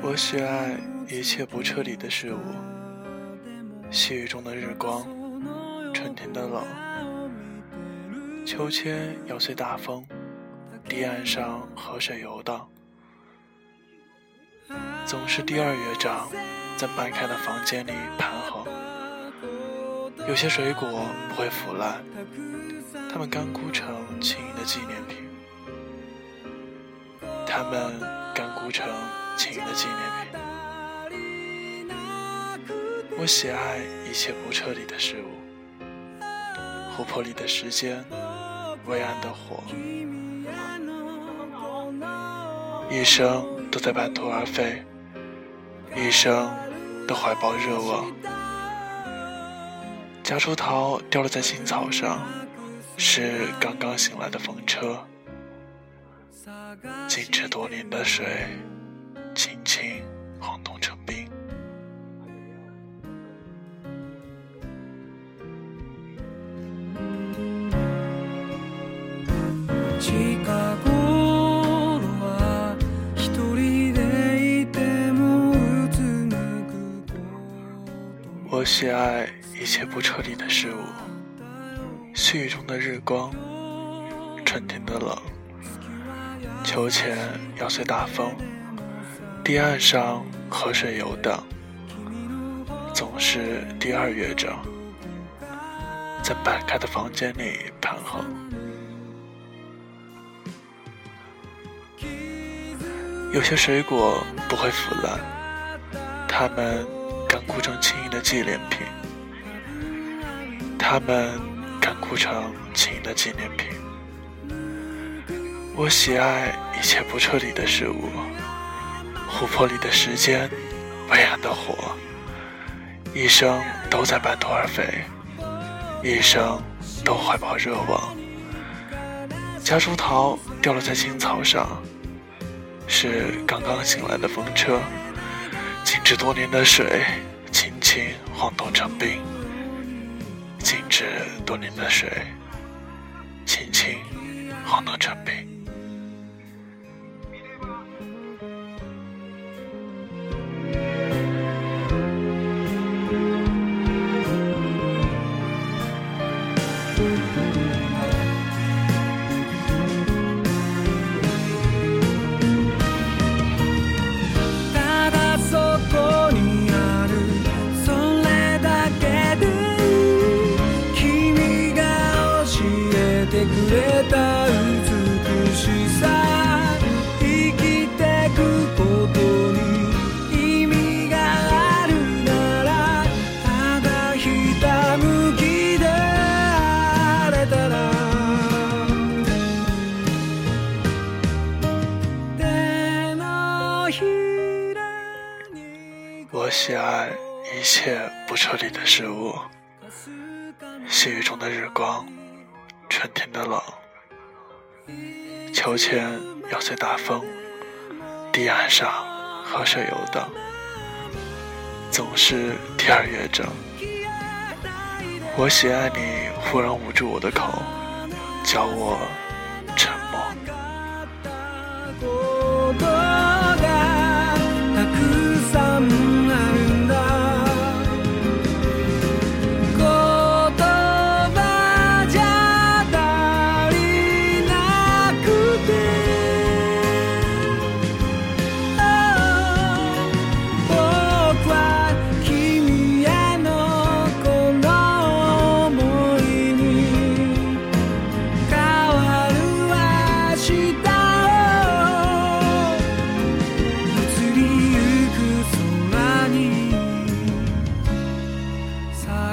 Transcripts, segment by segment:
我喜爱一切不彻底的事物。细雨中的日光春天的冷秋千摇碎大风堤岸上河水游荡。总是第二乐章在半开的房间里盘桓。有些水果不会腐烂，它们干枯成轻盈的纪念品。它们干枯成轻盈的纪念品。我喜爱一切不彻底的事物，湖泊里的时间，微暗的火，一生都在半途而废，一生都怀抱热望。夹竹桃掉落在青草上，是刚刚醒来的风车。静止多年的水，轻轻晃动成冰。喜爱一切不彻底的事物，细雨中的日光，春天的冷。秋千摇随大风，堤岸上河水游荡，总是第二乐章，在半开的房间里盘桓。有些水果不会腐烂，它们干枯成轻盈的纪念品，它们干枯成轻盈的纪念品。我喜爱一切不彻底的事物，湖泊里的时间，微暗的火，一生都在半途而废，一生都怀抱热望。夹竹桃掉落在青草上，是刚刚醒来的风车，止多年的水，轻轻晃动成冰。静止多年的水，轻轻晃动成冰。我喜爱一切不彻底的事物，细雨中的日光，春天的冷，秋千要随大风，堤岸上河水游荡，总是第二乐章。我喜爱你忽然捂住我的口，叫我沉默。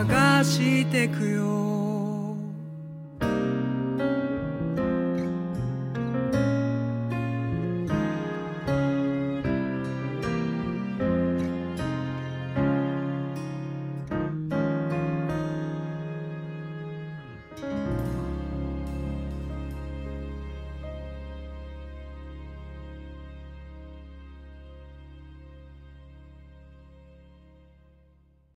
探してくよ。